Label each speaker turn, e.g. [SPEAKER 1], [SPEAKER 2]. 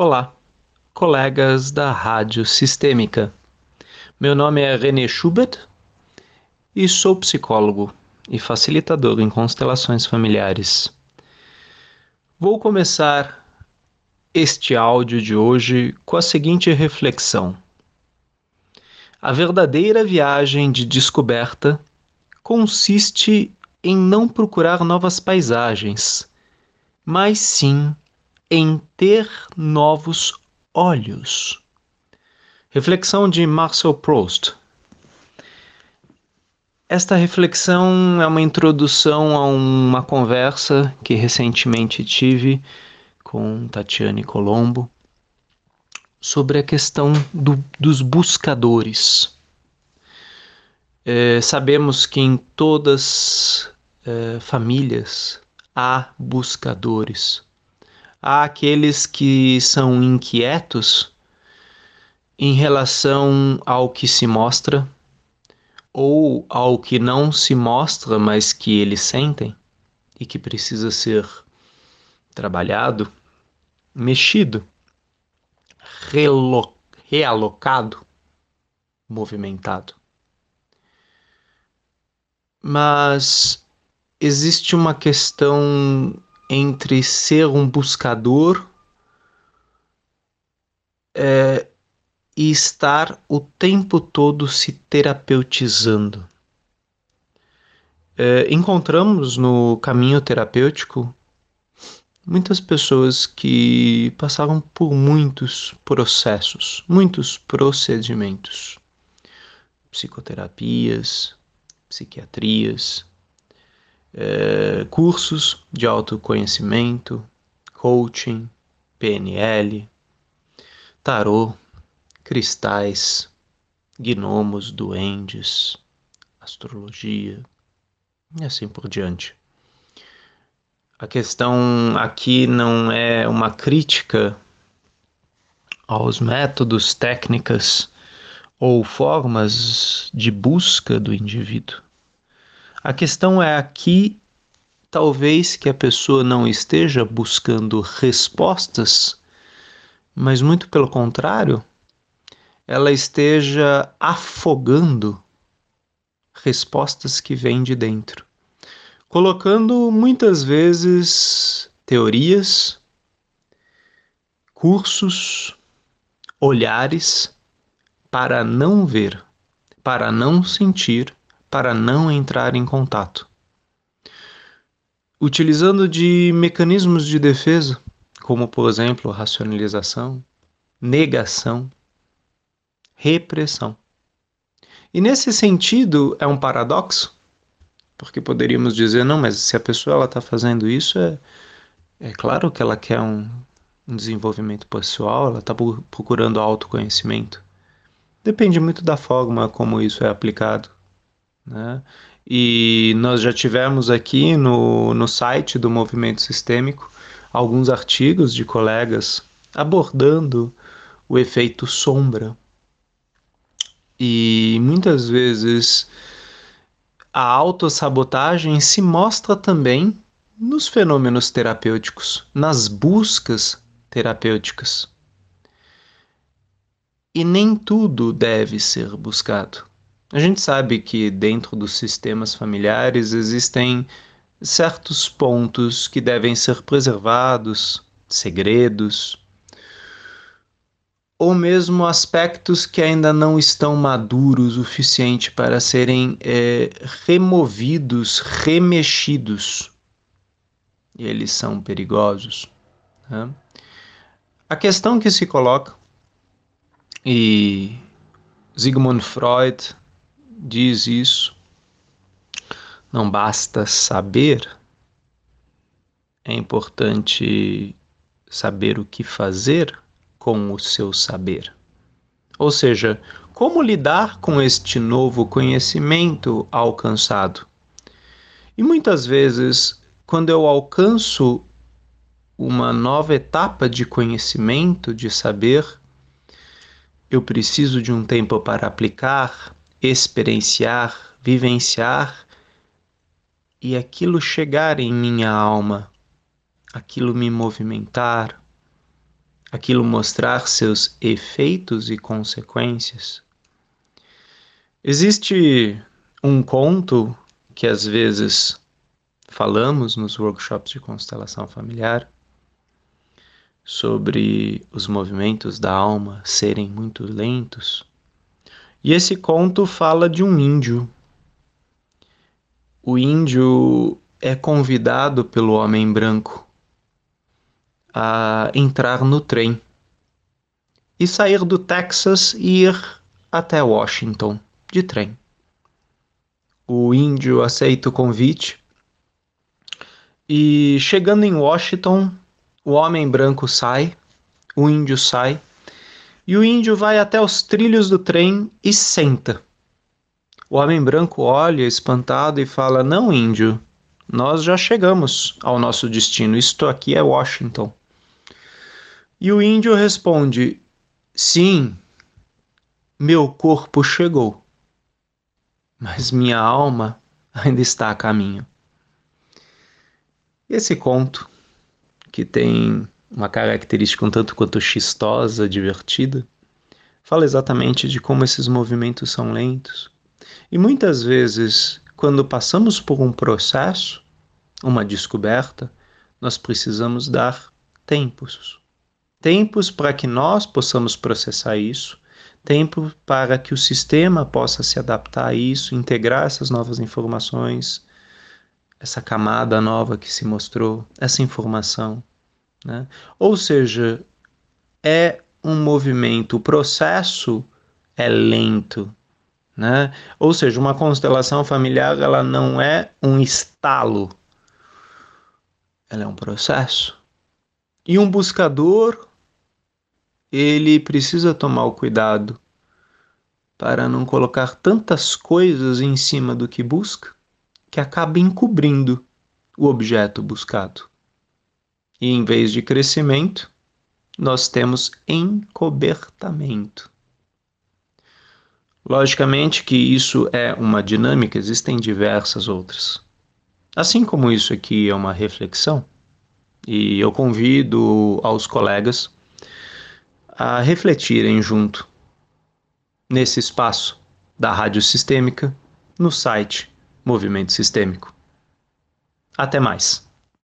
[SPEAKER 1] Olá, colegas da Rádio Sistêmica. Meu nome é René Schubert e sou psicólogo e facilitador em constelações familiares. Vou começar este áudio de hoje com a seguinte reflexão: A verdadeira viagem de descoberta consiste em não procurar novas paisagens, mas sim em ter novos olhos. Reflexão de Marcel Proust. Esta reflexão é uma introdução a uma conversa que recentemente tive com Tatiane Colombo sobre a questão do, dos buscadores. É, sabemos que em todas é, famílias há buscadores há aqueles que são inquietos em relação ao que se mostra ou ao que não se mostra, mas que eles sentem e que precisa ser trabalhado, mexido, realocado, movimentado. Mas existe uma questão entre ser um buscador é, e estar o tempo todo se terapeutizando. É, encontramos no caminho terapêutico muitas pessoas que passaram por muitos processos, muitos procedimentos, psicoterapias, psiquiatrias, é, cursos de autoconhecimento, coaching, PNL, tarô, cristais, gnomos, duendes, astrologia e assim por diante. A questão aqui não é uma crítica aos métodos, técnicas ou formas de busca do indivíduo. A questão é aqui, talvez que a pessoa não esteja buscando respostas, mas muito pelo contrário, ela esteja afogando respostas que vêm de dentro, colocando muitas vezes teorias, cursos, olhares para não ver, para não sentir para não entrar em contato. Utilizando de mecanismos de defesa, como por exemplo racionalização, negação, repressão. E nesse sentido é um paradoxo, porque poderíamos dizer, não, mas se a pessoa está fazendo isso, é, é claro que ela quer um, um desenvolvimento pessoal, ela está procurando autoconhecimento. Depende muito da forma como isso é aplicado. Né? E nós já tivemos aqui no, no site do Movimento Sistêmico alguns artigos de colegas abordando o efeito sombra. E muitas vezes a autossabotagem se mostra também nos fenômenos terapêuticos, nas buscas terapêuticas. E nem tudo deve ser buscado. A gente sabe que dentro dos sistemas familiares existem certos pontos que devem ser preservados, segredos, ou mesmo aspectos que ainda não estão maduros o suficiente para serem é, removidos, remexidos. E eles são perigosos. Né? A questão que se coloca, e Sigmund Freud diz isso. Não basta saber, é importante saber o que fazer com o seu saber. Ou seja, como lidar com este novo conhecimento alcançado. E muitas vezes, quando eu alcanço uma nova etapa de conhecimento, de saber, eu preciso de um tempo para aplicar, experienciar, vivenciar e aquilo chegar em minha alma, aquilo me movimentar, aquilo mostrar seus efeitos e consequências. Existe um conto que às vezes falamos nos workshops de constelação familiar sobre os movimentos da alma serem muito lentos. E esse conto fala de um índio. O índio é convidado pelo homem branco a entrar no trem e sair do Texas e ir até Washington de trem. O índio aceita o convite e, chegando em Washington, o homem branco sai, o índio sai e o índio vai até os trilhos do trem e senta. O homem branco olha espantado e fala: Não, índio, nós já chegamos ao nosso destino. Isto aqui é Washington. E o índio responde: Sim, meu corpo chegou, mas minha alma ainda está a caminho. Esse conto, que tem uma característica um tanto quanto chistosa, divertida, fala exatamente de como esses movimentos são lentos. E muitas vezes, quando passamos por um processo, uma descoberta, nós precisamos dar tempos tempos para que nós possamos processar isso, tempo para que o sistema possa se adaptar a isso, integrar essas novas informações, essa camada nova que se mostrou, essa informação. Né? Ou seja, é um movimento, o processo é lento. Né? Ou seja, uma constelação familiar ela não é um estalo, ela é um processo. E um buscador ele precisa tomar o cuidado para não colocar tantas coisas em cima do que busca que acaba encobrindo o objeto buscado. E em vez de crescimento, nós temos encobertamento. Logicamente que isso é uma dinâmica, existem diversas outras. Assim como isso aqui é uma reflexão, e eu convido aos colegas a refletirem junto nesse espaço da Rádio Sistêmica no site Movimento Sistêmico. Até mais.